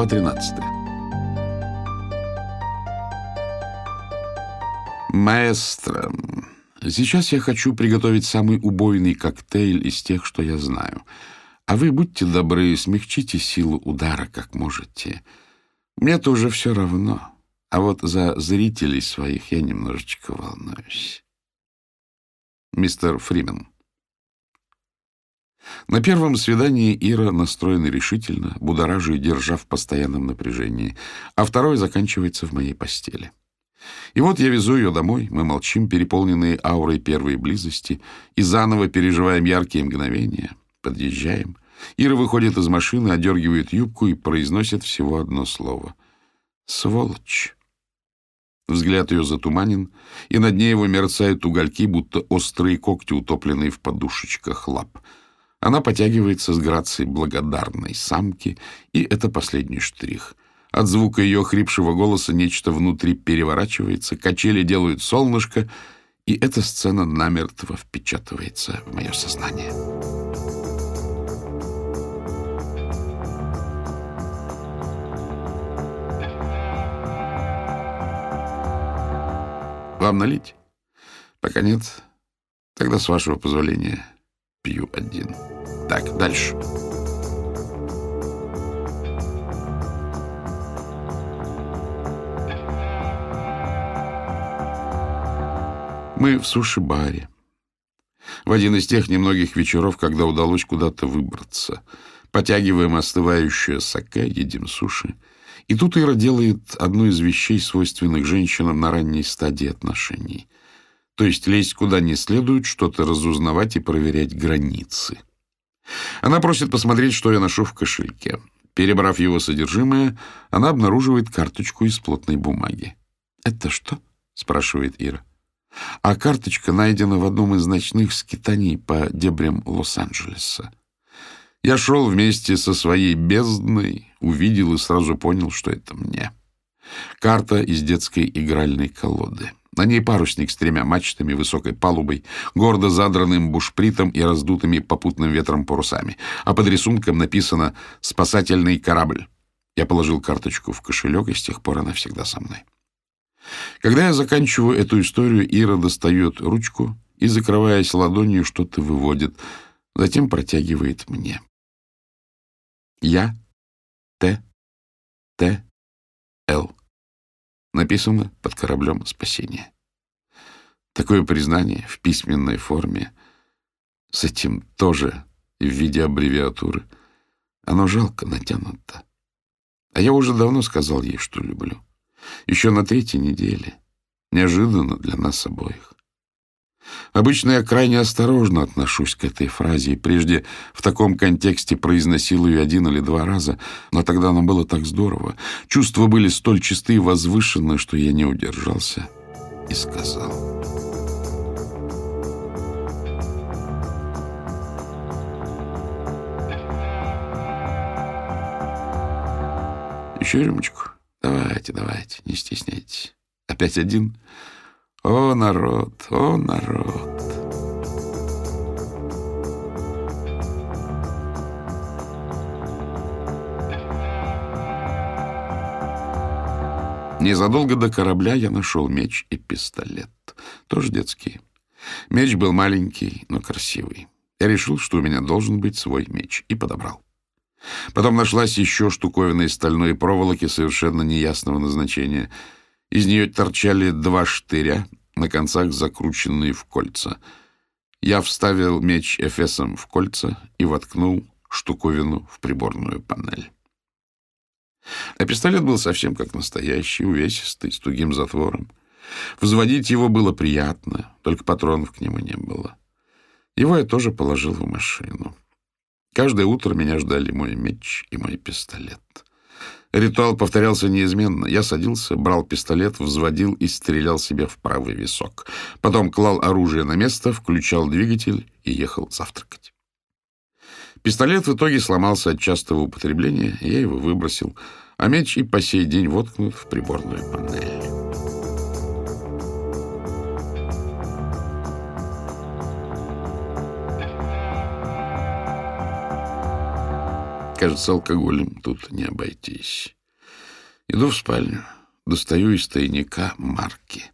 Глава 13. Маэстро, сейчас я хочу приготовить самый убойный коктейль из тех, что я знаю. А вы, будьте добры, смягчите силу удара, как можете. Мне тоже все равно. А вот за зрителей своих я немножечко волнуюсь. Мистер Фримен. На первом свидании Ира настроена решительно, будоража и держа в постоянном напряжении, а второе заканчивается в моей постели. И вот я везу ее домой, мы молчим, переполненные аурой первой близости, и заново переживаем яркие мгновения. Подъезжаем. Ира выходит из машины, одергивает юбку и произносит всего одно слово. «Сволочь». Взгляд ее затуманен, и на дне его мерцают угольки, будто острые когти, утопленные в подушечках лап — она потягивается с грацией благодарной самки, и это последний штрих. От звука ее хрипшего голоса нечто внутри переворачивается, качели делают солнышко, и эта сцена намертво впечатывается в мое сознание. Вам налить? Пока нет. Тогда, с вашего позволения, пью один. Так, дальше. Мы в суши-баре. В один из тех немногих вечеров, когда удалось куда-то выбраться. Потягиваем остывающее саке, едим суши. И тут Ира делает одну из вещей, свойственных женщинам на ранней стадии отношений. То есть лезть куда не следует, что-то разузнавать и проверять границы. Она просит посмотреть, что я ношу в кошельке. Перебрав его содержимое, она обнаруживает карточку из плотной бумаги. «Это что?» — спрашивает Ира. А карточка найдена в одном из ночных скитаний по дебрям Лос-Анджелеса. Я шел вместе со своей бездной, увидел и сразу понял, что это мне. Карта из детской игральной колоды. На ней парусник с тремя мачтами, высокой палубой, гордо задранным бушпритом и раздутыми попутным ветром парусами. А под рисунком написано «Спасательный корабль». Я положил карточку в кошелек, и с тех пор она всегда со мной. Когда я заканчиваю эту историю, Ира достает ручку и, закрываясь ладонью, что-то выводит, затем протягивает мне. Я Т. Т. Л. Написано под кораблем спасения. Такое признание в письменной форме, с этим тоже в виде аббревиатуры, оно жалко натянуто. А я уже давно сказал ей, что люблю. Еще на третьей неделе. Неожиданно для нас обоих. Обычно я крайне осторожно отношусь к этой фразе, и прежде в таком контексте произносил ее один или два раза, но тогда нам было так здорово. Чувства были столь чисты и возвышенны, что я не удержался и сказал. Еще рюмочку? Давайте, давайте, не стесняйтесь. Опять один? О, народ, о, народ. Незадолго до корабля я нашел меч и пистолет. Тоже детские. Меч был маленький, но красивый. Я решил, что у меня должен быть свой меч, и подобрал. Потом нашлась еще штуковина из стальной проволоки совершенно неясного назначения. Из нее торчали два штыря, на концах закрученные в кольца. Я вставил меч эфесом в кольца и воткнул штуковину в приборную панель. А пистолет был совсем как настоящий, увесистый, с тугим затвором. Взводить его было приятно, только патронов к нему не было. Его я тоже положил в машину. Каждое утро меня ждали мой меч и мой пистолет. Ритуал повторялся неизменно. Я садился, брал пистолет, взводил и стрелял себе в правый висок. Потом клал оружие на место, включал двигатель и ехал завтракать. Пистолет в итоге сломался от частого употребления, я его выбросил, а меч и по сей день воткнут в приборную панель. Кажется, алкоголем тут не обойтись. Иду в спальню, достаю из тайника марки.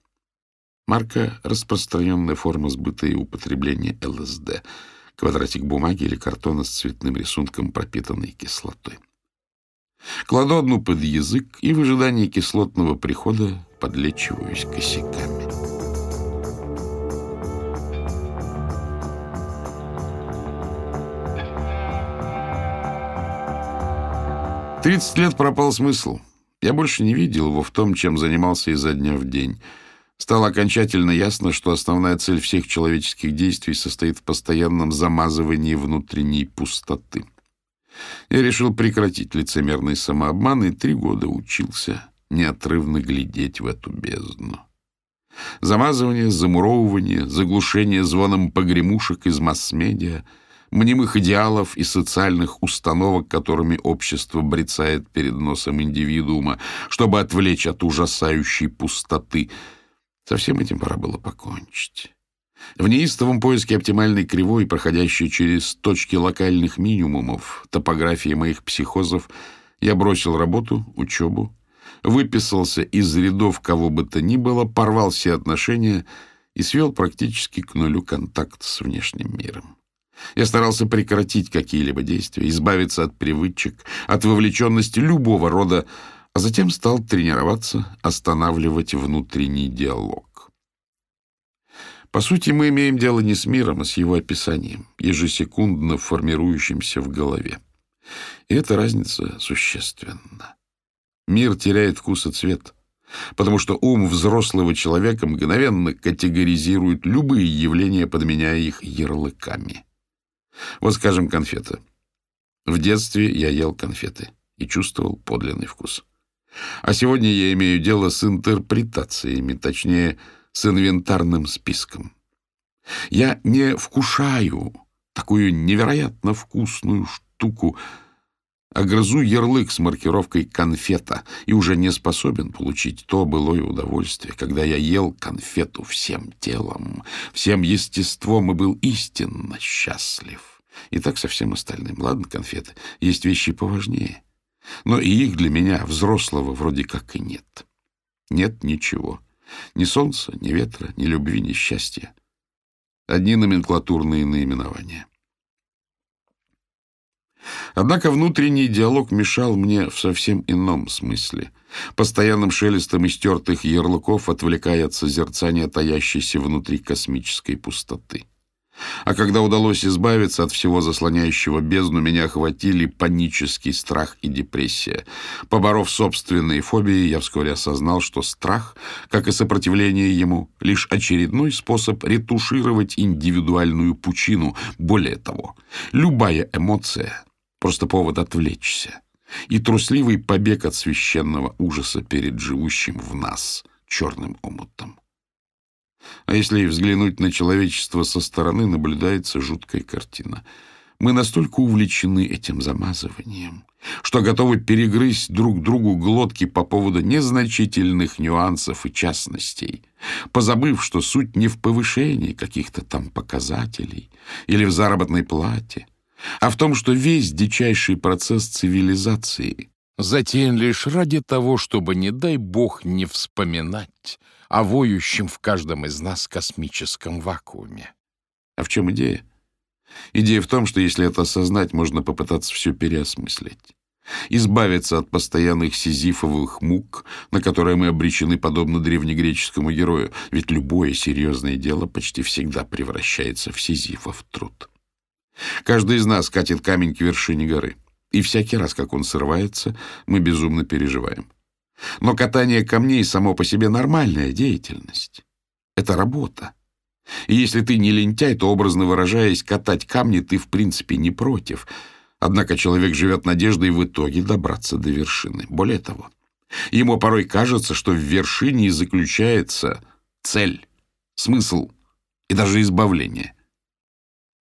Марка — распространенная форма сбыта и употребления ЛСД, квадратик бумаги или картона с цветным рисунком, пропитанной кислотой. Кладу одну под язык и в ожидании кислотного прихода подлечиваюсь косяками. Тридцать лет пропал смысл. Я больше не видел его в том, чем занимался изо дня в день — Стало окончательно ясно, что основная цель всех человеческих действий состоит в постоянном замазывании внутренней пустоты. Я решил прекратить лицемерный самообман и три года учился неотрывно глядеть в эту бездну. Замазывание, замуровывание, заглушение звоном погремушек из масс-медиа, мнимых идеалов и социальных установок, которыми общество брецает перед носом индивидуума, чтобы отвлечь от ужасающей пустоты — со всем этим пора было покончить. В неистовом поиске оптимальной кривой, проходящей через точки локальных минимумов, топографии моих психозов, я бросил работу, учебу, выписался из рядов кого бы то ни было, порвал все отношения и свел практически к нулю контакт с внешним миром. Я старался прекратить какие-либо действия, избавиться от привычек, от вовлеченности любого рода, а затем стал тренироваться останавливать внутренний диалог. По сути, мы имеем дело не с миром, а с его описанием, ежесекундно формирующимся в голове. И эта разница существенна. Мир теряет вкус и цвет, потому что ум взрослого человека мгновенно категоризирует любые явления, подменяя их ярлыками. Вот, скажем, конфеты. В детстве я ел конфеты и чувствовал подлинный вкус. А сегодня я имею дело с интерпретациями, точнее, с инвентарным списком. Я не вкушаю такую невероятно вкусную штуку, а грызу ярлык с маркировкой «конфета» и уже не способен получить то былое удовольствие, когда я ел конфету всем телом, всем естеством и был истинно счастлив. И так со всем остальным. Ладно, конфеты, есть вещи поважнее. Но и их для меня, взрослого, вроде как и нет. Нет ничего. Ни солнца, ни ветра, ни любви, ни счастья. Одни номенклатурные наименования. Однако внутренний диалог мешал мне в совсем ином смысле, постоянным шелестом истертых ярлыков отвлекая от созерцания таящейся внутри космической пустоты. А когда удалось избавиться от всего заслоняющего бездну, меня охватили панический страх и депрессия. Поборов собственные фобии, я вскоре осознал, что страх, как и сопротивление ему, лишь очередной способ ретушировать индивидуальную пучину. Более того, любая эмоция — просто повод отвлечься. И трусливый побег от священного ужаса перед живущим в нас черным омутом. А если взглянуть на человечество со стороны, наблюдается жуткая картина. Мы настолько увлечены этим замазыванием, что готовы перегрызть друг другу глотки по поводу незначительных нюансов и частностей, позабыв, что суть не в повышении каких-то там показателей или в заработной плате, а в том, что весь дичайший процесс цивилизации затеян лишь ради того, чтобы, не дай бог, не вспоминать о воющем в каждом из нас космическом вакууме. А в чем идея? Идея в том, что если это осознать, можно попытаться все переосмыслить. Избавиться от постоянных сизифовых мук, на которые мы обречены подобно древнегреческому герою, ведь любое серьезное дело почти всегда превращается в сизифов труд. Каждый из нас катит камень к вершине горы, и всякий раз, как он срывается, мы безумно переживаем. Но катание камней само по себе нормальная деятельность. Это работа. И если ты не лентяй, то, образно выражаясь, катать камни ты в принципе не против. Однако человек живет надеждой в итоге добраться до вершины. Более того, ему порой кажется, что в вершине заключается цель, смысл и даже избавление.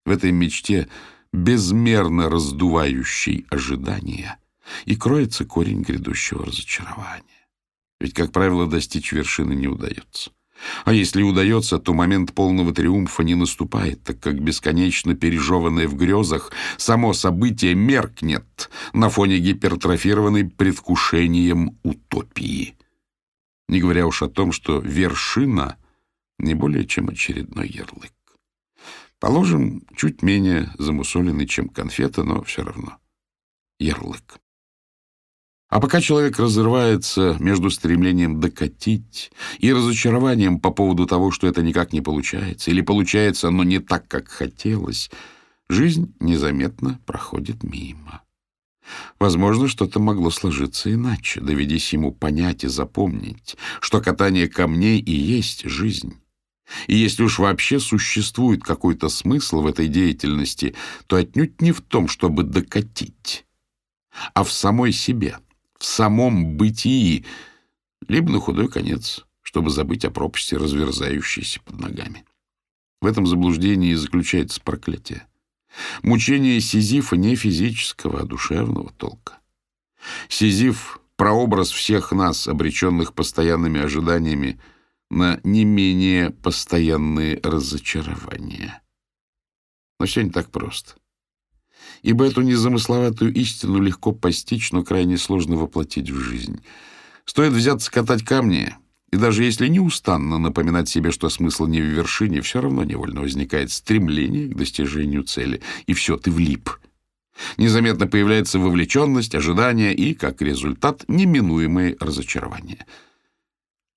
В этой мечте, безмерно раздувающей ожидания, и кроется корень грядущего разочарования. Ведь, как правило, достичь вершины не удается. А если удается, то момент полного триумфа не наступает, так как бесконечно пережеванное в грезах само событие меркнет на фоне гипертрофированной предвкушением утопии. Не говоря уж о том, что вершина не более чем очередной ярлык. Положим, чуть менее замусоленный, чем конфета, но все равно ярлык. А пока человек разрывается между стремлением докатить и разочарованием по поводу того, что это никак не получается, или получается, но не так, как хотелось, жизнь незаметно проходит мимо. Возможно, что-то могло сложиться иначе, доведись ему понять и запомнить, что катание камней и есть жизнь. И если уж вообще существует какой-то смысл в этой деятельности, то отнюдь не в том, чтобы докатить, а в самой себе, в самом бытии, либо на худой конец, чтобы забыть о пропасти, разверзающейся под ногами. В этом заблуждении и заключается проклятие. Мучение Сизифа не физического, а душевного толка. Сизиф — прообраз всех нас, обреченных постоянными ожиданиями на не менее постоянные разочарования. Но все не так просто. Ибо эту незамысловатую истину легко постичь, но крайне сложно воплотить в жизнь. Стоит взяться катать камни, и даже если неустанно напоминать себе, что смысл не в вершине, все равно невольно возникает стремление к достижению цели. И все, ты влип. Незаметно появляется вовлеченность, ожидание и, как результат, неминуемые разочарования.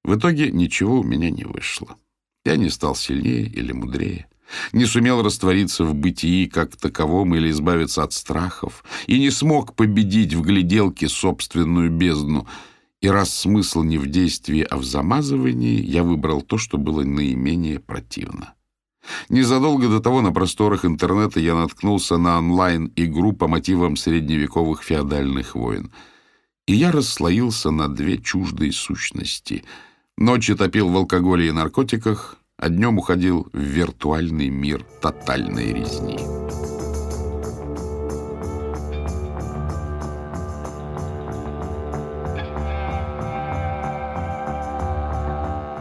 В итоге ничего у меня не вышло. Я не стал сильнее или мудрее, не сумел раствориться в бытии как таковом или избавиться от страхов, и не смог победить в гляделке собственную бездну — и раз смысл не в действии, а в замазывании, я выбрал то, что было наименее противно. Незадолго до того на просторах интернета я наткнулся на онлайн-игру по мотивам средневековых феодальных войн. И я расслоился на две чуждые сущности. Ночью топил в алкоголе и наркотиках, а днем уходил в виртуальный мир тотальной резни.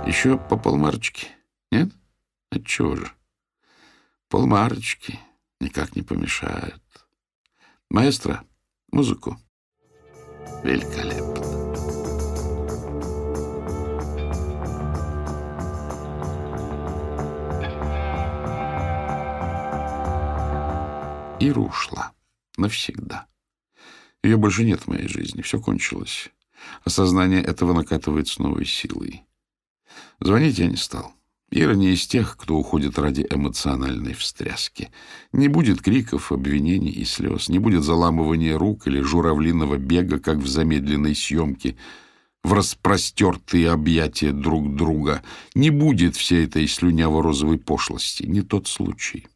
Еще по полмарочке? Нет? Отчего же? Полмарочки никак не помешают. Маэстро, музыку. Великолепно. Ира ушла. Навсегда. Ее больше нет в моей жизни. Все кончилось. Осознание этого накатывает с новой силой. Звонить я не стал. Ира не из тех, кто уходит ради эмоциональной встряски. Не будет криков, обвинений и слез, не будет заламывания рук или журавлиного бега, как в замедленной съемке, в распростертые объятия друг друга. Не будет всей этой слюняво-розовой пошлости. Не тот случай.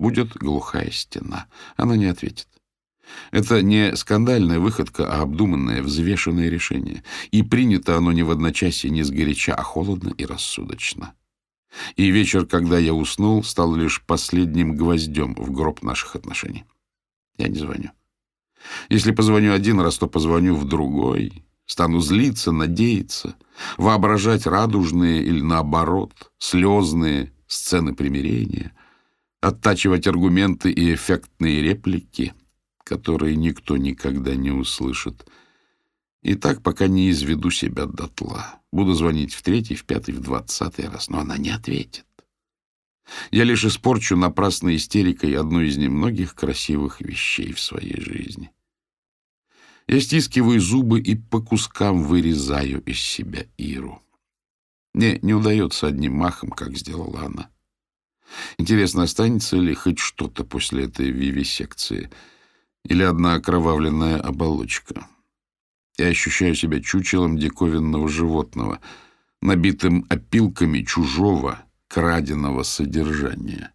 Будет глухая стена. Она не ответит. Это не скандальная выходка, а обдуманное, взвешенное решение. И принято оно не в одночасье, не сгоряча, а холодно и рассудочно. И вечер, когда я уснул, стал лишь последним гвоздем в гроб наших отношений. Я не звоню. Если позвоню один раз, то позвоню в другой. Стану злиться, надеяться, воображать радужные или, наоборот, слезные сцены примирения, оттачивать аргументы и эффектные реплики — которые никто никогда не услышит. И так, пока не изведу себя дотла. Буду звонить в третий, в пятый, в двадцатый раз, но она не ответит. Я лишь испорчу напрасной истерикой одну из немногих красивых вещей в своей жизни. Я стискиваю зубы и по кускам вырезаю из себя Иру. Мне не удается одним махом, как сделала она. Интересно, останется ли хоть что-то после этой вивисекции — или одна окровавленная оболочка. Я ощущаю себя чучелом диковинного животного, набитым опилками чужого, краденого содержания.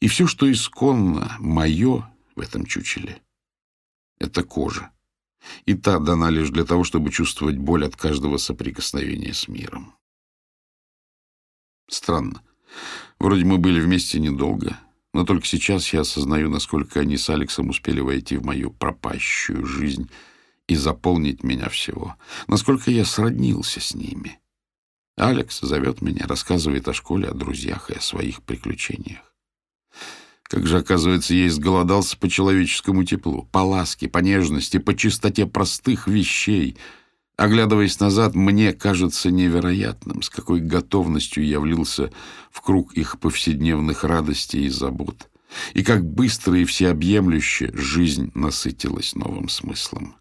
И все, что исконно мое в этом чучеле, — это кожа. И та дана лишь для того, чтобы чувствовать боль от каждого соприкосновения с миром. Странно. Вроде мы были вместе недолго, но только сейчас я осознаю, насколько они с Алексом успели войти в мою пропащую жизнь и заполнить меня всего. Насколько я сроднился с ними. Алекс зовет меня, рассказывает о школе, о друзьях и о своих приключениях. Как же, оказывается, я изголодался по человеческому теплу, по ласке, по нежности, по чистоте простых вещей. Оглядываясь назад, мне кажется невероятным, с какой готовностью я влился в круг их повседневных радостей и забот, и как быстро и всеобъемлюще жизнь насытилась новым смыслом.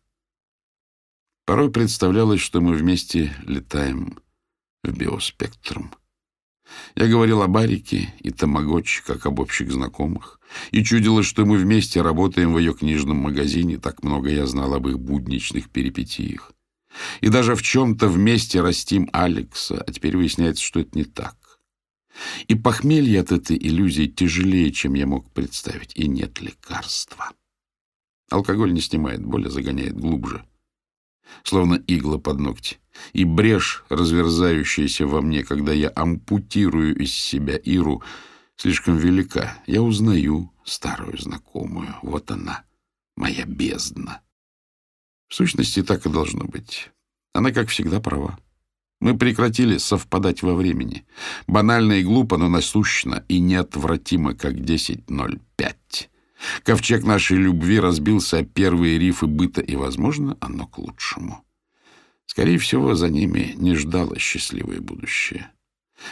Порой представлялось, что мы вместе летаем в биоспектрум. Я говорил о Барике и Тамагочи, как об общих знакомых, и чудилось, что мы вместе работаем в ее книжном магазине, так много я знал об их будничных перипетиях. И даже в чем-то вместе растим Алекса, а теперь выясняется, что это не так. И похмелье от этой иллюзии тяжелее, чем я мог представить, и нет лекарства. Алкоголь не снимает боль, а загоняет глубже — словно игла под ногти. И брешь, разверзающаяся во мне, когда я ампутирую из себя Иру, слишком велика. Я узнаю старую знакомую. Вот она, моя бездна. В сущности, так и должно быть. Она, как всегда, права. Мы прекратили совпадать во времени. Банально и глупо, но насущно и неотвратимо, как 10.05. Ковчег нашей любви разбился о первые рифы быта, и, возможно, оно к лучшему. Скорее всего, за ними не ждало счастливое будущее.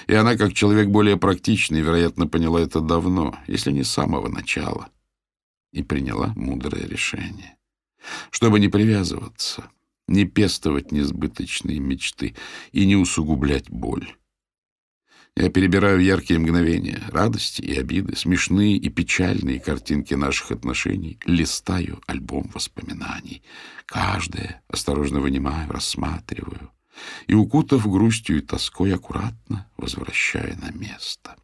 И она, как человек более практичный, вероятно, поняла это давно, если не с самого начала, и приняла мудрое решение. Чтобы не привязываться, не пестовать несбыточные мечты и не усугублять боль. Я перебираю яркие мгновения, радости и обиды, смешные и печальные картинки наших отношений, листаю альбом воспоминаний. Каждое осторожно вынимаю, рассматриваю и, укутав грустью и тоской, аккуратно возвращая на место.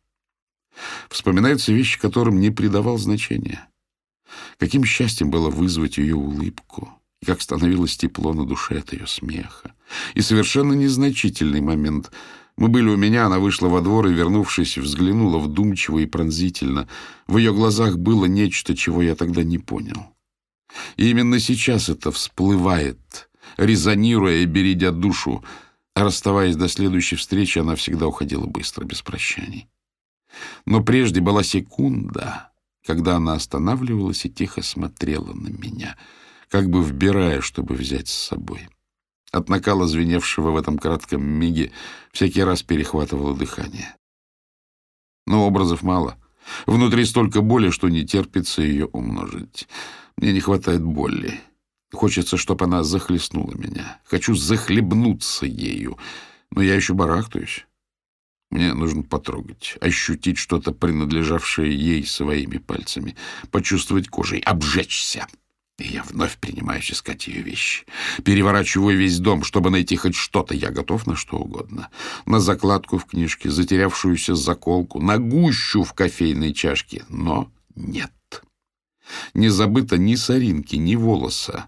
Вспоминаются вещи, которым не придавал значения. Каким счастьем было вызвать ее улыбку, и как становилось тепло на душе от ее смеха. И совершенно незначительный момент — мы были у меня, она вышла во двор и, вернувшись, взглянула вдумчиво и пронзительно. В ее глазах было нечто, чего я тогда не понял. И именно сейчас это всплывает, резонируя и бередя душу. А расставаясь до следующей встречи, она всегда уходила быстро, без прощаний. Но прежде была секунда, когда она останавливалась и тихо смотрела на меня, как бы вбирая, чтобы взять с собой. От накала звеневшего в этом кратком миге всякий раз перехватывало дыхание. Но образов мало. Внутри столько боли, что не терпится ее умножить. Мне не хватает боли. Хочется, чтобы она захлестнула меня. Хочу захлебнуться ею. Но я еще барахтаюсь. Мне нужно потрогать, ощутить что-то, принадлежавшее ей своими пальцами, почувствовать кожей, обжечься. И я вновь принимаюсь искать ее вещи. Переворачиваю весь дом, чтобы найти хоть что-то. Я готов на что угодно. На закладку в книжке, затерявшуюся заколку, на гущу в кофейной чашке. Но нет. Не забыто ни соринки, ни волоса.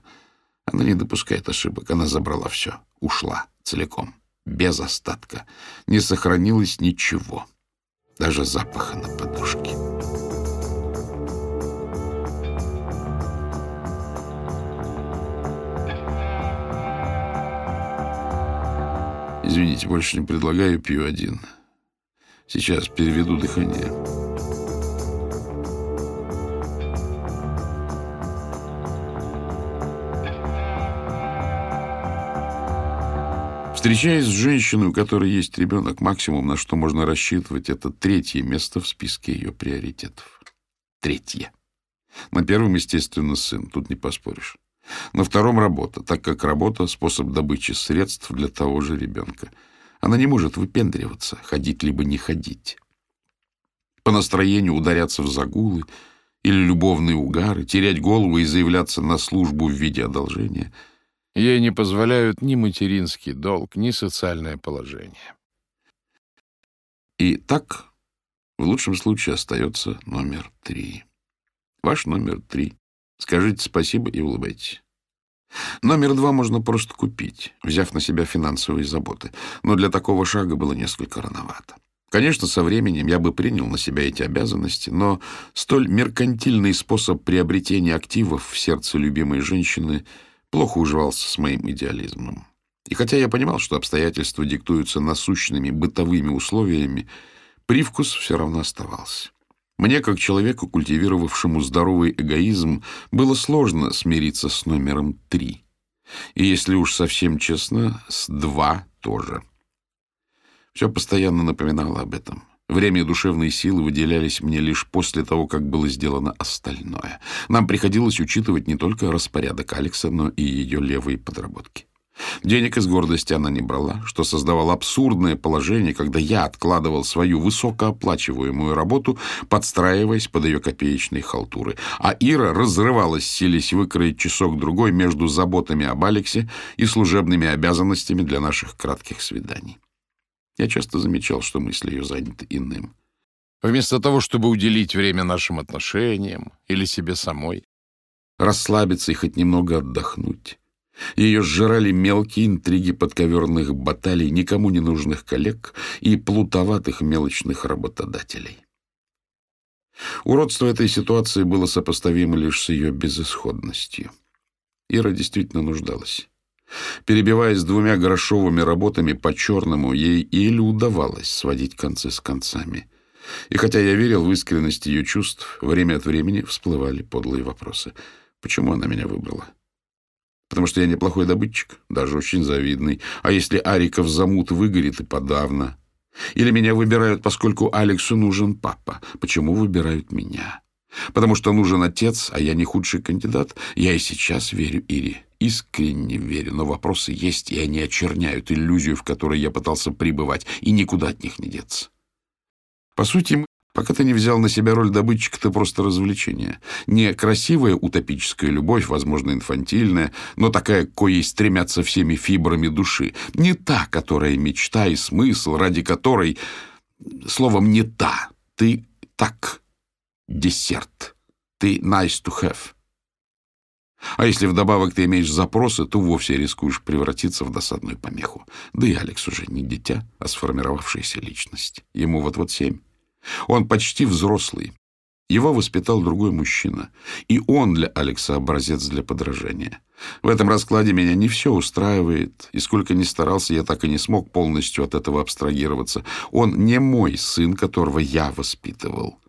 Она не допускает ошибок. Она забрала все. Ушла целиком. Без остатка. Не сохранилось ничего. Даже запаха на подушке. Извините, больше не предлагаю, пью один. Сейчас переведу дыхание. Встречаясь с женщиной, у которой есть ребенок, максимум, на что можно рассчитывать, это третье место в списке ее приоритетов. Третье. На первом, естественно, сын, тут не поспоришь. На втором работа, так как работа — способ добычи средств для того же ребенка. Она не может выпендриваться, ходить либо не ходить. По настроению ударяться в загулы или любовные угары, терять голову и заявляться на службу в виде одолжения. Ей не позволяют ни материнский долг, ни социальное положение. И так, в лучшем случае, остается номер три. Ваш номер три. Скажите спасибо и улыбайтесь. Номер два можно просто купить, взяв на себя финансовые заботы. Но для такого шага было несколько рановато. Конечно, со временем я бы принял на себя эти обязанности, но столь меркантильный способ приобретения активов в сердце любимой женщины плохо уживался с моим идеализмом. И хотя я понимал, что обстоятельства диктуются насущными бытовыми условиями, привкус все равно оставался. Мне, как человеку, культивировавшему здоровый эгоизм, было сложно смириться с номером три. И, если уж совсем честно, с два тоже. Все постоянно напоминало об этом. Время и душевные силы выделялись мне лишь после того, как было сделано остальное. Нам приходилось учитывать не только распорядок Алекса, но и ее левые подработки. Денег из гордости она не брала, что создавало абсурдное положение, когда я откладывал свою высокооплачиваемую работу, подстраиваясь под ее копеечные халтуры. А Ира разрывалась, силясь выкроить часок-другой между заботами об Алексе и служебными обязанностями для наших кратких свиданий. Я часто замечал, что мысли ее заняты иным. Вместо того, чтобы уделить время нашим отношениям или себе самой, расслабиться и хоть немного отдохнуть, ее сжирали мелкие интриги подковерных баталий, никому не нужных коллег и плутоватых мелочных работодателей. Уродство этой ситуации было сопоставимо лишь с ее безысходностью. Ира действительно нуждалась. Перебиваясь двумя грошовыми работами по-черному, ей еле удавалось сводить концы с концами. И хотя я верил в искренность ее чувств, время от времени всплывали подлые вопросы. Почему она меня выбрала? Потому что я неплохой добытчик, даже очень завидный. А если Ариков замут выгорит и подавно? Или меня выбирают, поскольку Алексу нужен папа? Почему выбирают меня? Потому что нужен отец, а я не худший кандидат? Я и сейчас верю Ире. Искренне верю, но вопросы есть, и они очерняют иллюзию, в которой я пытался пребывать, и никуда от них не деться. По сути, Пока ты не взял на себя роль добытчика, это просто развлечение. Не красивая утопическая любовь, возможно, инфантильная, но такая, к коей стремятся всеми фибрами души. Не та, которая мечта и смысл, ради которой... Словом, не та. Ты так. Десерт. Ты nice to have. А если вдобавок ты имеешь запросы, то вовсе рискуешь превратиться в досадную помеху. Да и Алекс уже не дитя, а сформировавшаяся личность. Ему вот-вот семь. Он почти взрослый. Его воспитал другой мужчина. И он для Алекса образец для подражания. В этом раскладе меня не все устраивает, и сколько ни старался, я так и не смог полностью от этого абстрагироваться. Он не мой сын, которого я воспитывал.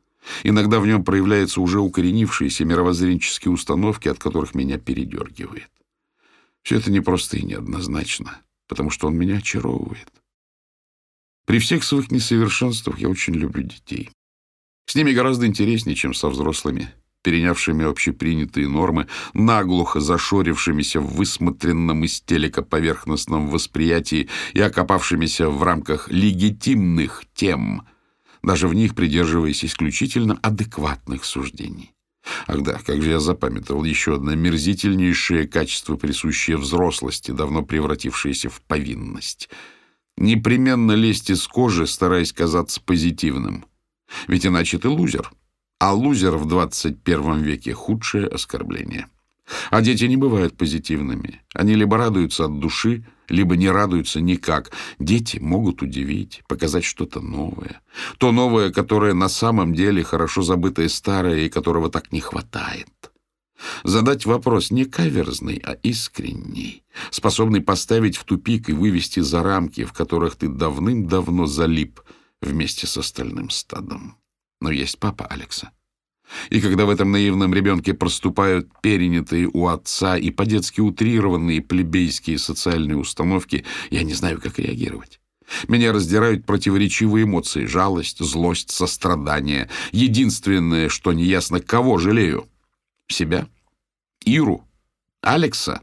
Иногда в нем проявляются уже укоренившиеся мировоззренческие установки, от которых меня передергивает. Все это непросто и неоднозначно, потому что он меня очаровывает. При всех своих несовершенствах я очень люблю детей. С ними гораздо интереснее, чем со взрослыми, перенявшими общепринятые нормы, наглухо зашорившимися в высмотренном из телека поверхностном восприятии и окопавшимися в рамках легитимных тем, даже в них придерживаясь исключительно адекватных суждений. Ах да, как же я запамятовал еще одно мерзительнейшее качество, присущее взрослости, давно превратившееся в повинность — Непременно лезть из кожи, стараясь казаться позитивным. Ведь иначе ты лузер. А лузер в 21 веке — худшее оскорбление. А дети не бывают позитивными. Они либо радуются от души, либо не радуются никак. Дети могут удивить, показать что-то новое. То новое, которое на самом деле хорошо забытое старое и которого так не хватает. Задать вопрос не каверзный, а искренний, способный поставить в тупик и вывести за рамки, в которых ты давным-давно залип вместе с остальным стадом. Но есть папа Алекса. И когда в этом наивном ребенке проступают перенятые у отца и по-детски утрированные плебейские социальные установки, я не знаю, как реагировать. Меня раздирают противоречивые эмоции — жалость, злость, сострадание. Единственное, что неясно, кого жалею — себя Иру? Алекса?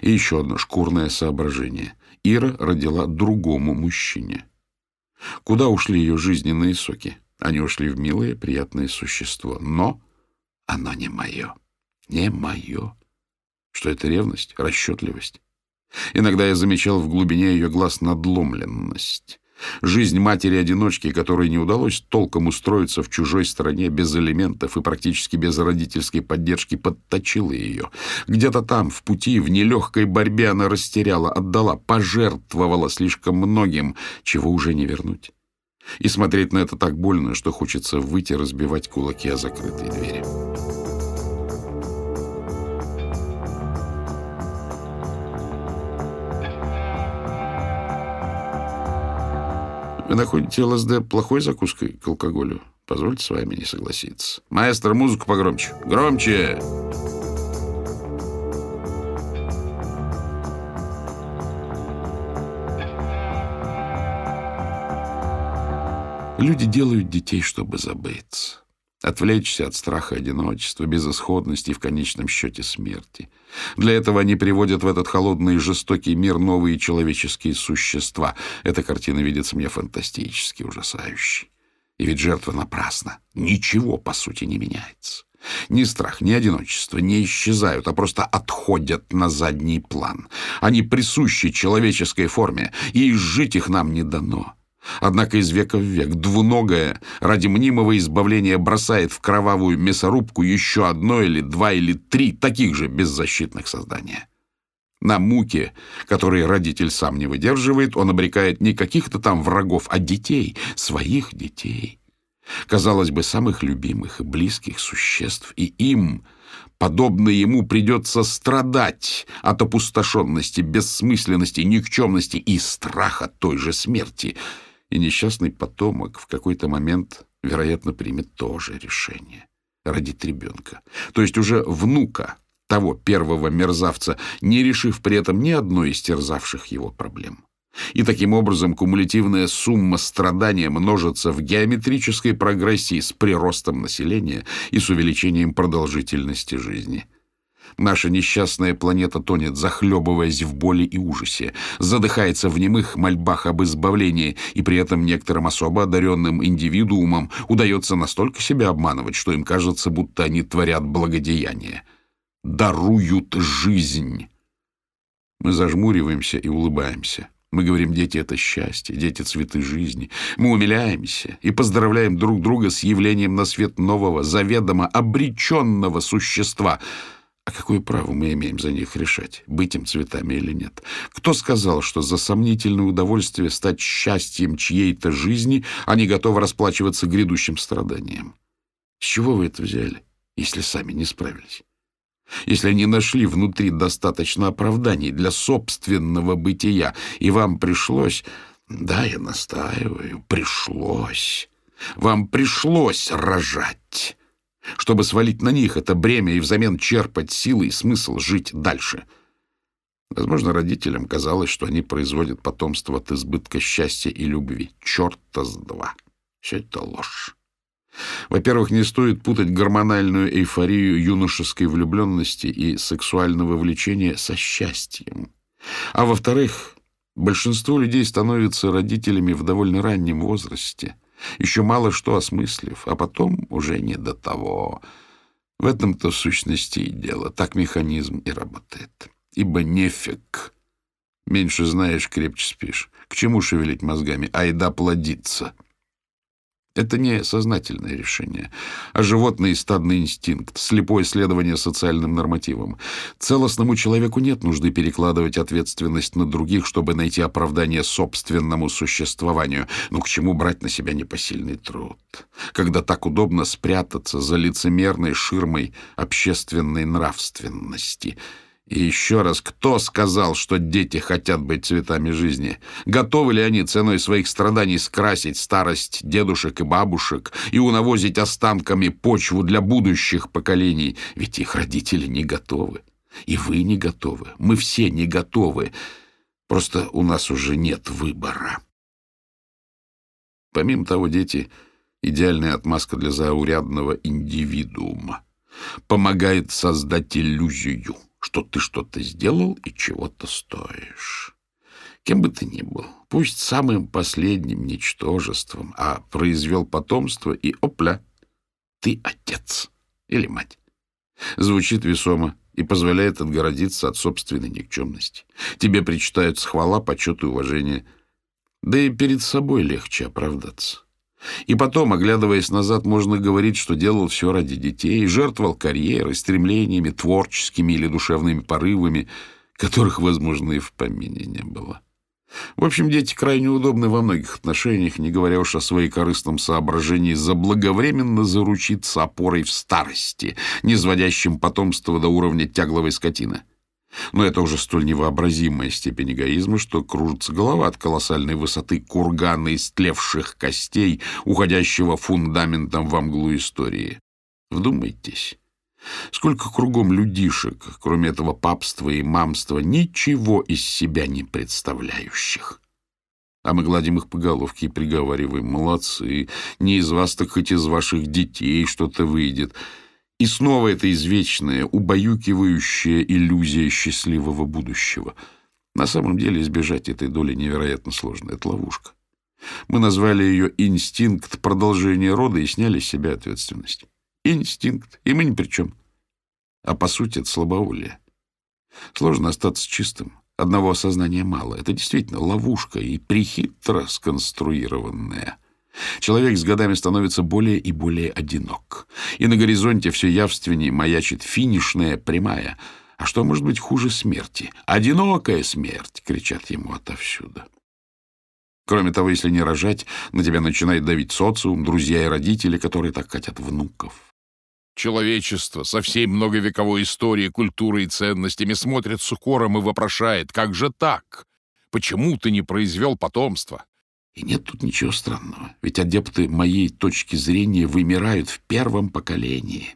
И еще одно шкурное соображение. Ира родила другому мужчине. Куда ушли ее жизненные соки? Они ушли в милое, приятное существо. Но оно не мое. Не мое. Что это ревность, расчетливость? Иногда я замечал в глубине ее глаз надломленность. Жизнь матери-одиночки, которой не удалось толком устроиться в чужой стране без элементов и практически без родительской поддержки, подточила ее. Где-то там, в пути, в нелегкой борьбе она растеряла, отдала, пожертвовала слишком многим, чего уже не вернуть. И смотреть на это так больно, что хочется выйти разбивать кулаки о закрытые двери. Вы находите ЛСД плохой закуской к алкоголю? Позвольте с вами не согласиться. Маэстро, музыку погромче. Громче! Люди делают детей, чтобы забыться. Отвлечься от страха одиночества, безысходности и в конечном счете смерти. Для этого они приводят в этот холодный и жестокий мир новые человеческие существа. Эта картина видится мне фантастически ужасающей. И ведь жертва напрасна. Ничего, по сути, не меняется. Ни страх, ни одиночество не исчезают, а просто отходят на задний план. Они присущи человеческой форме, и изжить их нам не дано. Однако из века в век двуногая ради мнимого избавления бросает в кровавую мясорубку еще одно или два или три таких же беззащитных создания. На муки, которые родитель сам не выдерживает, он обрекает не каких-то там врагов, а детей, своих детей. Казалось бы, самых любимых и близких существ, и им, подобно ему, придется страдать от опустошенности, бессмысленности, никчемности и страха той же смерти. И несчастный потомок в какой-то момент, вероятно, примет то же решение. Родит ребенка. То есть уже внука, того первого мерзавца, не решив при этом ни одной из терзавших его проблем. И таким образом кумулятивная сумма страдания множится в геометрической прогрессии с приростом населения и с увеличением продолжительности жизни. Наша несчастная планета тонет, захлебываясь в боли и ужасе, задыхается в немых мольбах об избавлении, и при этом некоторым особо одаренным индивидуумам удается настолько себя обманывать, что им кажется, будто они творят благодеяние даруют жизнь. Мы зажмуриваемся и улыбаемся. Мы говорим, дети — это счастье, дети — цветы жизни. Мы умиляемся и поздравляем друг друга с явлением на свет нового, заведомо обреченного существа. А какое право мы имеем за них решать, быть им цветами или нет? Кто сказал, что за сомнительное удовольствие стать счастьем чьей-то жизни они готовы расплачиваться грядущим страданием? С чего вы это взяли, если сами не справились? если они нашли внутри достаточно оправданий для собственного бытия, и вам пришлось... Да, я настаиваю, пришлось. Вам пришлось рожать, чтобы свалить на них это бремя и взамен черпать силы и смысл жить дальше. Возможно, родителям казалось, что они производят потомство от избытка счастья и любви. Черта с два. Все это ложь. Во-первых, не стоит путать гормональную эйфорию юношеской влюбленности и сексуального влечения со счастьем. А во-вторых, большинство людей становятся родителями в довольно раннем возрасте, еще мало что осмыслив, а потом уже не до того. В этом-то сущности и дело. Так механизм и работает. Ибо нефиг. Меньше знаешь, крепче спишь. К чему шевелить мозгами? Айда плодиться. Это не сознательное решение, а животный стадный инстинкт, слепое следование социальным нормативам. Целостному человеку нет нужды перекладывать ответственность на других, чтобы найти оправдание собственному существованию. Но к чему брать на себя непосильный труд? Когда так удобно спрятаться за лицемерной ширмой общественной нравственности — и еще раз, кто сказал, что дети хотят быть цветами жизни? Готовы ли они ценой своих страданий скрасить старость дедушек и бабушек и унавозить останками почву для будущих поколений? Ведь их родители не готовы. И вы не готовы. Мы все не готовы. Просто у нас уже нет выбора. Помимо того, дети — идеальная отмазка для заурядного индивидуума. Помогает создать иллюзию — что ты что-то сделал и чего-то стоишь. Кем бы ты ни был, пусть самым последним ничтожеством, а произвел потомство и опля, ты отец или мать. Звучит весомо и позволяет отгородиться от собственной никчемности. Тебе причитаются хвала, почет и уважение. Да и перед собой легче оправдаться. И потом, оглядываясь назад, можно говорить, что делал все ради детей, жертвовал карьерой, стремлениями, творческими или душевными порывами, которых, возможно, и в помине не было. В общем, дети крайне удобны во многих отношениях, не говоря уж о своей корыстном соображении заблаговременно заручиться опорой в старости, не сводящим потомство до уровня тягловой скотины. Но это уже столь невообразимая степень эгоизма, что кружится голова от колоссальной высоты кургана истлевших костей, уходящего фундаментом во мглу истории. Вдумайтесь. Сколько кругом людишек, кроме этого папства и мамства, ничего из себя не представляющих. А мы гладим их по головке и приговариваем, молодцы, не из вас, так хоть из ваших детей что-то выйдет. И снова эта извечная, убаюкивающая иллюзия счастливого будущего. На самом деле избежать этой доли невероятно сложно. Это ловушка. Мы назвали ее «инстинкт продолжения рода» и сняли с себя ответственность. Инстинкт, и мы ни при чем. А по сути это слабоулие. Сложно остаться чистым. Одного осознания мало. Это действительно ловушка и прихитро сконструированная. Человек с годами становится более и более одинок. И на горизонте все явственнее маячит финишная прямая. А что может быть хуже смерти? «Одинокая смерть!» — кричат ему отовсюду. Кроме того, если не рожать, на тебя начинает давить социум, друзья и родители, которые так хотят внуков. Человечество со всей многовековой историей, культурой и ценностями смотрит с укором и вопрошает, как же так? Почему ты не произвел потомство? И нет тут ничего странного, ведь адепты моей точки зрения вымирают в первом поколении.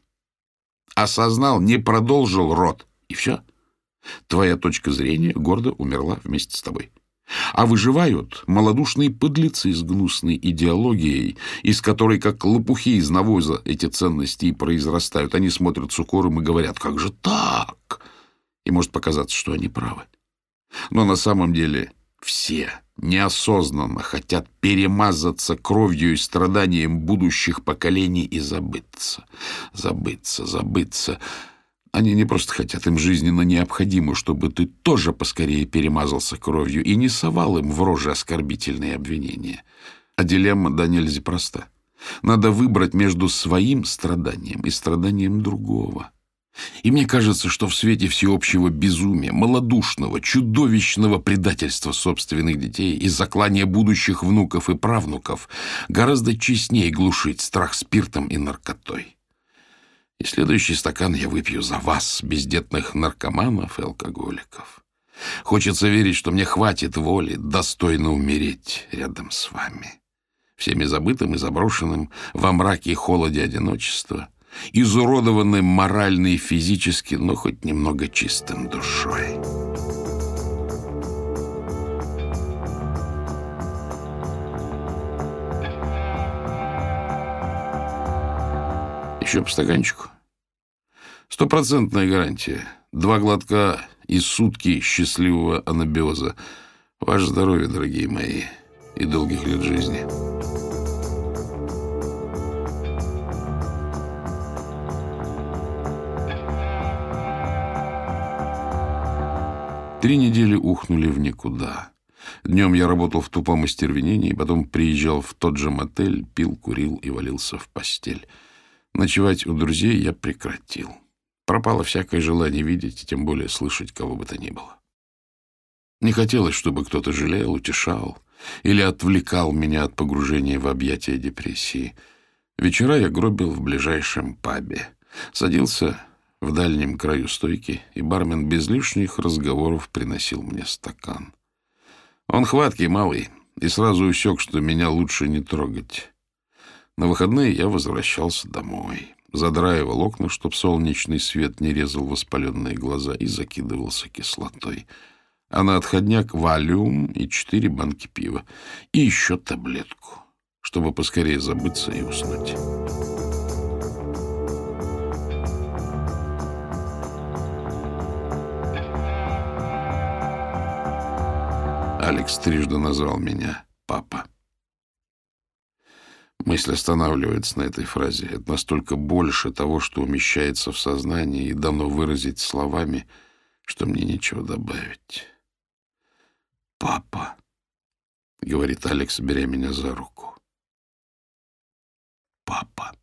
Осознал, не продолжил род, и все. Твоя точка зрения гордо умерла вместе с тобой. А выживают малодушные подлецы с гнусной идеологией, из которой, как лопухи из навоза, эти ценности и произрастают. Они смотрят с укором и говорят, как же так? И может показаться, что они правы. Но на самом деле все неосознанно хотят перемазаться кровью и страданием будущих поколений и забыться, забыться, забыться. Они не просто хотят, им жизненно необходимо, чтобы ты тоже поскорее перемазался кровью и не совал им в роже оскорбительные обвинения. А дилемма да нельзя проста. Надо выбрать между своим страданием и страданием другого. И мне кажется, что в свете всеобщего безумия, малодушного, чудовищного предательства собственных детей и заклания будущих внуков и правнуков гораздо честнее глушить страх спиртом и наркотой. И следующий стакан я выпью за вас, бездетных наркоманов и алкоголиков. Хочется верить, что мне хватит воли достойно умереть рядом с вами. Всеми забытым и заброшенным во мраке и холоде одиночества, изуродованным морально и физически, но хоть немного чистым душой. Еще по стаканчику. Стопроцентная гарантия. Два глотка и сутки счастливого анабиоза. Ваше здоровье, дорогие мои, и долгих лет жизни. Три недели ухнули в никуда. Днем я работал в тупом остервенении, потом приезжал в тот же мотель, пил, курил и валился в постель. Ночевать у друзей я прекратил. Пропало всякое желание видеть, тем более слышать кого бы то ни было. Не хотелось, чтобы кто-то жалел, утешал или отвлекал меня от погружения в объятия депрессии. Вечера я гробил в ближайшем пабе. Садился в дальнем краю стойки, и бармен без лишних разговоров приносил мне стакан. Он хваткий, малый, и сразу усек, что меня лучше не трогать. На выходные я возвращался домой, задраивал окна, чтоб солнечный свет не резал воспаленные глаза, и закидывался кислотой. А на отходняк валюм и четыре банки пива. И еще таблетку, чтобы поскорее забыться и уснуть. Алекс трижды назвал меня «папа». Мысль останавливается на этой фразе. Это настолько больше того, что умещается в сознании и дано выразить словами, что мне нечего добавить. «Папа», — говорит Алекс, беря меня за руку. «Папа».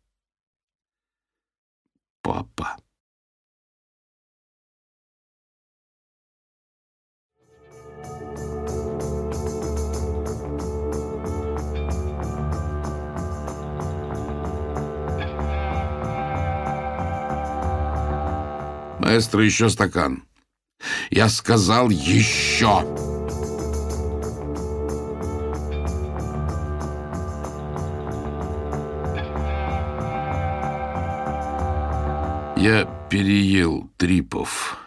Маэстро, еще стакан. Я сказал «еще». Я переел трипов.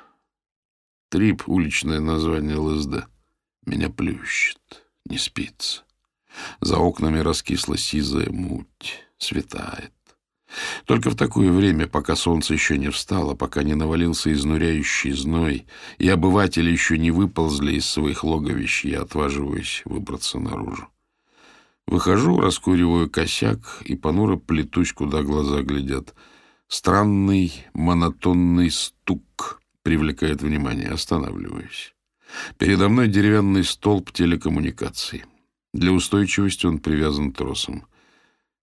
Трип — уличное название ЛСД. Меня плющит, не спится. За окнами раскисла сизая муть, светает. Только в такое время, пока солнце еще не встало, пока не навалился изнуряющий зной, и обыватели еще не выползли из своих логовищ, я отваживаюсь выбраться наружу. Выхожу, раскуриваю косяк и понуро плетусь, куда глаза глядят. Странный монотонный стук привлекает внимание. Останавливаюсь. Передо мной деревянный столб телекоммуникаций. Для устойчивости он привязан тросом.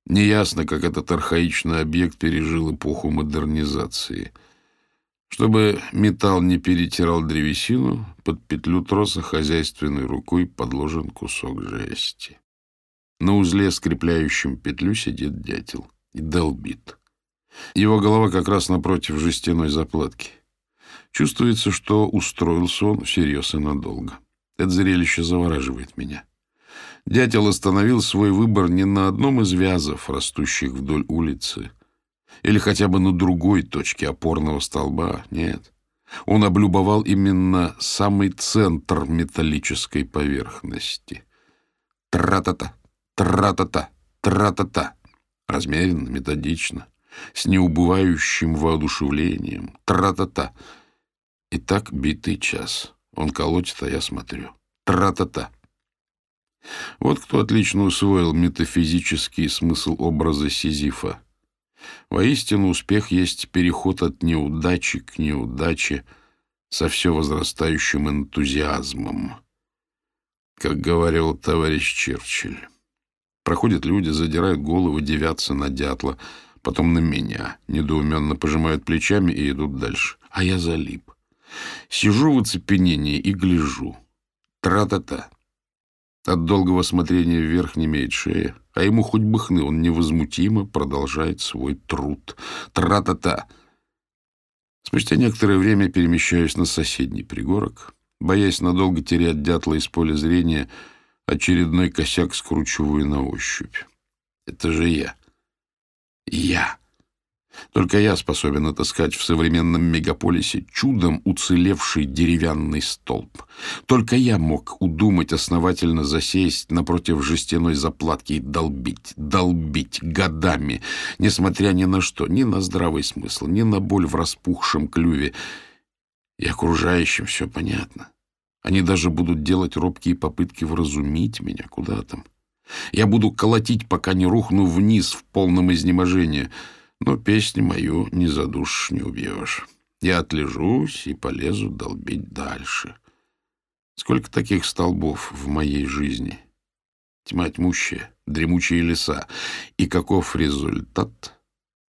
Неясно, как этот архаичный объект пережил эпоху модернизации. Чтобы металл не перетирал древесину, под петлю троса хозяйственной рукой подложен кусок жести. На узле, скрепляющем петлю, сидит дятел и долбит. Его голова как раз напротив жестяной заплатки. Чувствуется, что устроился он всерьез и надолго. Это зрелище завораживает меня. Дятел остановил свой выбор не на одном из вязов, растущих вдоль улицы, или хотя бы на другой точке опорного столба. Нет. Он облюбовал именно самый центр металлической поверхности. Тра-та-та, тра-та-та, тра-та-та. Размеренно, методично, с неубывающим воодушевлением. Тра-та-та. И так битый час. Он колотит, а я смотрю. Тра-та-та. Вот кто отлично усвоил метафизический смысл образа Сизифа. Воистину, успех есть переход от неудачи к неудаче со все возрастающим энтузиазмом. Как говорил товарищ Черчилль. Проходят люди, задирают головы, девятся на дятла, потом на меня, недоуменно пожимают плечами и идут дальше. А я залип. Сижу в оцепенении и гляжу. Тра-та-та. От долгого смотрения вверх не имеет шея, а ему хоть бы хны, он невозмутимо продолжает свой труд. Тра-та-та. Спустя некоторое время перемещаюсь на соседний пригорок. Боясь надолго терять дятла из поля зрения, очередной косяк скручиваю на ощупь. Это же я. Я. Только я способен отыскать в современном мегаполисе чудом уцелевший деревянный столб. Только я мог удумать основательно засесть напротив жестяной заплатки и долбить, долбить годами, несмотря ни на что, ни на здравый смысл, ни на боль в распухшем клюве. И окружающим все понятно. Они даже будут делать робкие попытки вразумить меня куда там. Я буду колотить, пока не рухну вниз в полном изнеможении — но песню мою не задушишь, не убьешь. Я отлежусь и полезу долбить дальше. Сколько таких столбов в моей жизни? Тьма тьмущая, дремучие леса. И каков результат?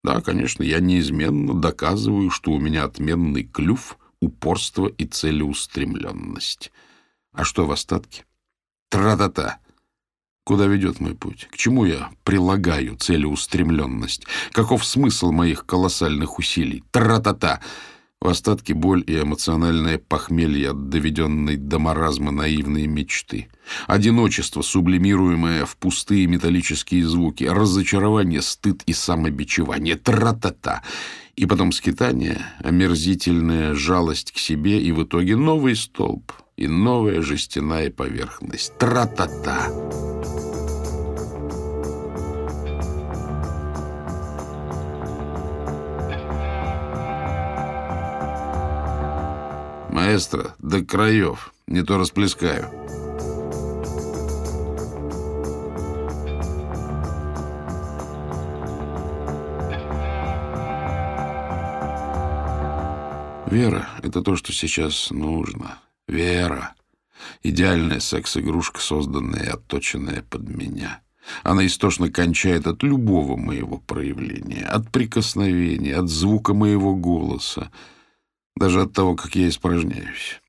Да, конечно, я неизменно доказываю, что у меня отменный клюв, упорство и целеустремленность. А что в остатке? Тра-та-та! Куда ведет мой путь? К чему я прилагаю целеустремленность? Каков смысл моих колоссальных усилий? Тра-та-та! В остатке боль и эмоциональное похмелье от доведенной до маразма наивной мечты. Одиночество, сублимируемое в пустые металлические звуки. Разочарование, стыд и самобичевание. Тра-та-та! И потом скитание, омерзительная жалость к себе и в итоге новый столб и новая жестяная поверхность. Тра-та-та! Маэстро, до краев, не то расплескаю. Вера — это то, что сейчас нужно. Вера — идеальная секс-игрушка, созданная и отточенная под меня. Она истошно кончает от любого моего проявления, от прикосновения, от звука моего голоса даже от того, как я испражняюсь.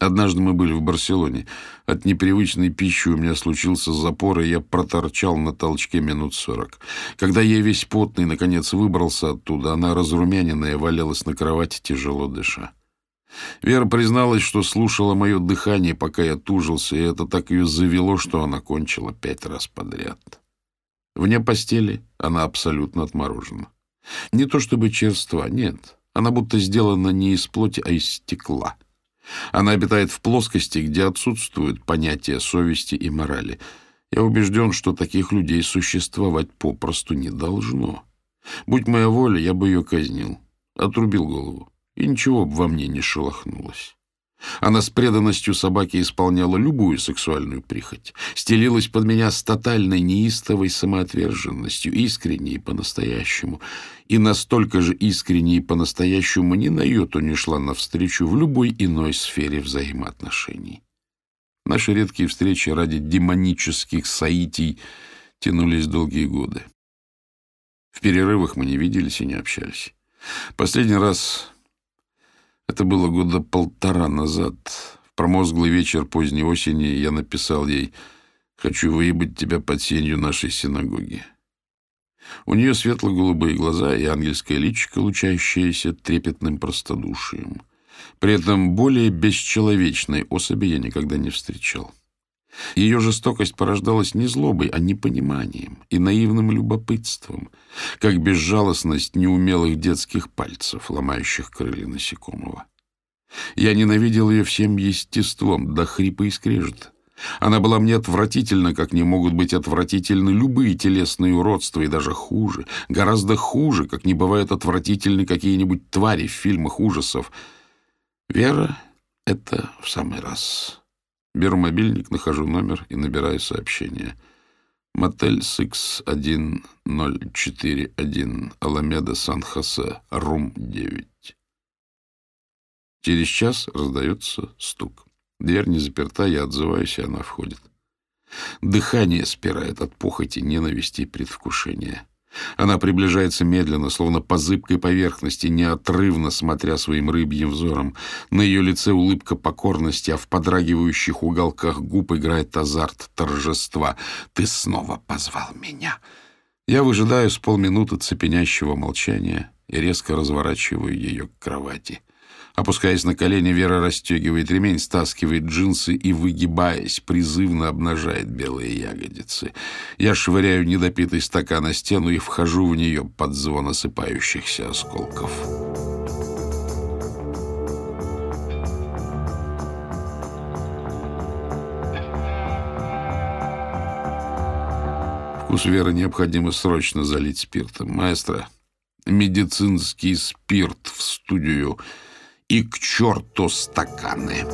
Однажды мы были в Барселоне. От непривычной пищи у меня случился запор, и я проторчал на толчке минут сорок. Когда я весь потный, наконец, выбрался оттуда, она разрумяненная валялась на кровати, тяжело дыша. Вера призналась, что слушала мое дыхание, пока я тужился, и это так ее завело, что она кончила пять раз подряд. Вне постели она абсолютно отморожена. Не то чтобы черства, нет. Она будто сделана не из плоти, а из стекла. Она обитает в плоскости, где отсутствуют понятия совести и морали. Я убежден, что таких людей существовать попросту не должно. Будь моя воля, я бы ее казнил, отрубил голову, и ничего бы во мне не шелохнулось. Она с преданностью собаки исполняла любую сексуальную прихоть, стелилась под меня с тотальной неистовой самоотверженностью, искренней по-настоящему, и настолько же искренней по-настоящему ни на йоту не шла навстречу в любой иной сфере взаимоотношений. Наши редкие встречи ради демонических соитий тянулись долгие годы. В перерывах мы не виделись и не общались. Последний раз это было года полтора назад. В промозглый вечер поздней осени я написал ей «Хочу выебать тебя под сенью нашей синагоги». У нее светло-голубые глаза и ангельское личико, лучающееся трепетным простодушием. При этом более бесчеловечной особи я никогда не встречал. Ее жестокость порождалась не злобой, а непониманием и наивным любопытством, как безжалостность неумелых детских пальцев, ломающих крылья насекомого. Я ненавидел ее всем естеством, до хрипа и скрежета. Она была мне отвратительна, как не могут быть отвратительны любые телесные уродства, и даже хуже, гораздо хуже, как не бывают отвратительны какие-нибудь твари в фильмах ужасов. Вера — это в самый раз. Беру мобильник, нахожу номер и набираю сообщение. Мотель Сикс 1041, Аламеда, Сан-Хосе, Рум 9. Через час раздается стук. Дверь не заперта, я отзываюсь, и она входит. Дыхание спирает от похоти, ненависти и предвкушения. Она приближается медленно, словно по зыбкой поверхности, неотрывно смотря своим рыбьим взором. На ее лице улыбка покорности, а в подрагивающих уголках губ играет азарт торжества. «Ты снова позвал меня!» Я выжидаю с полминуты цепенящего молчания и резко разворачиваю ее к кровати. Опускаясь на колени, Вера расстегивает ремень, стаскивает джинсы и, выгибаясь, призывно обнажает белые ягодицы. Я швыряю недопитый стакан на стену и вхожу в нее под звон осыпающихся осколков. Вкус Веры необходимо срочно залить спиртом. Маэстро, медицинский спирт в студию — и к черту стаканы.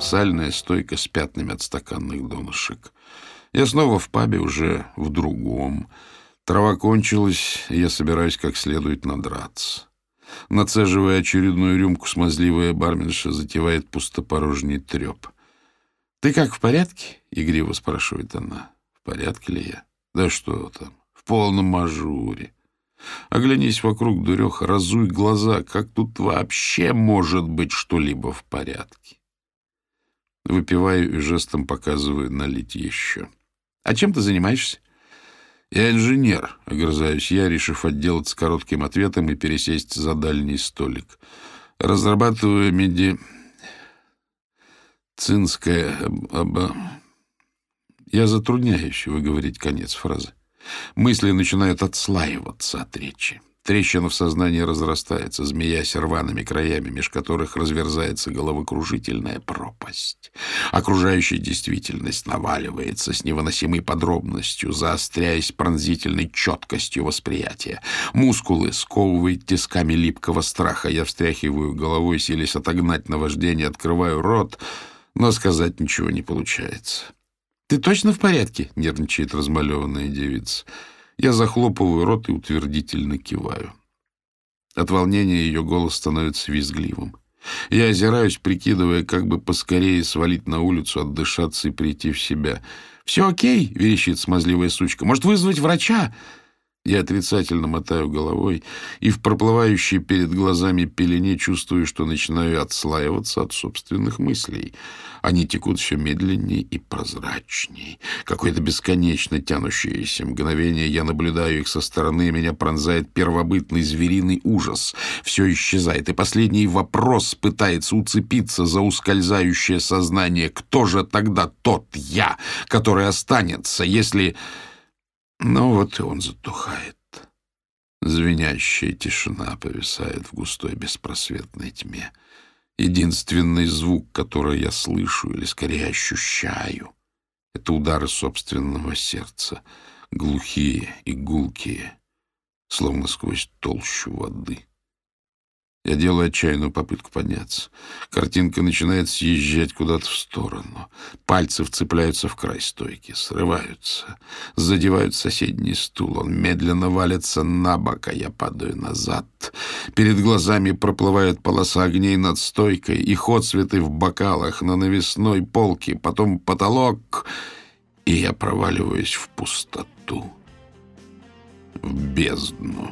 Сальная стойка с пятнами от стаканных донышек. Я снова в пабе, уже в другом. Трава кончилась, и я собираюсь как следует надраться. Нацеживая очередную рюмку, смазливая барменша затевает пустопорожний треп. «Ты как, в порядке?» — игриво спрашивает она. «В порядке ли я?» «Да что там, в полном мажуре. Оглянись вокруг, дуреха, разуй глаза, как тут вообще может быть что-либо в порядке?» Выпиваю и жестом показываю налить еще. «А чем ты занимаешься?» «Я инженер», — огрызаюсь я, решив отделаться коротким ответом и пересесть за дальний столик. «Разрабатываю меди...» Цинская оба... Я затрудняюсь выговорить конец фразы. Мысли начинают отслаиваться от речи. Трещина в сознании разрастается, змеясь рваными краями, меж которых разверзается головокружительная пропасть. Окружающая действительность наваливается с невыносимой подробностью, заостряясь пронзительной четкостью восприятия. Мускулы сковывают тисками липкого страха. Я встряхиваю головой, силясь отогнать наваждение, открываю рот — но сказать ничего не получается. «Ты точно в порядке?» — нервничает размалеванная девица. Я захлопываю рот и утвердительно киваю. От волнения ее голос становится визгливым. Я озираюсь, прикидывая, как бы поскорее свалить на улицу, отдышаться и прийти в себя. «Все окей?» — верещит смазливая сучка. «Может, вызвать врача?» Я отрицательно мотаю головой и в проплывающей перед глазами пелене чувствую, что начинаю отслаиваться от собственных мыслей. Они текут все медленнее и прозрачнее. Какое-то бесконечно тянущееся мгновение. Я наблюдаю их со стороны, меня пронзает первобытный звериный ужас. Все исчезает, и последний вопрос пытается уцепиться за ускользающее сознание. Кто же тогда тот я, который останется, если... Ну вот и он затухает. Звенящая тишина повисает в густой беспросветной тьме. Единственный звук, который я слышу, или скорее ощущаю, это удары собственного сердца, глухие и гулкие, словно сквозь толщу воды. Я делаю отчаянную попытку подняться. Картинка начинает съезжать куда-то в сторону. Пальцы вцепляются в край стойки, срываются, задевают соседний стул. Он медленно валится на бок, а я падаю назад. Перед глазами проплывает полоса огней над стойкой, их отцветы в бокалах, на навесной полке, потом потолок, и я проваливаюсь в пустоту, в бездну.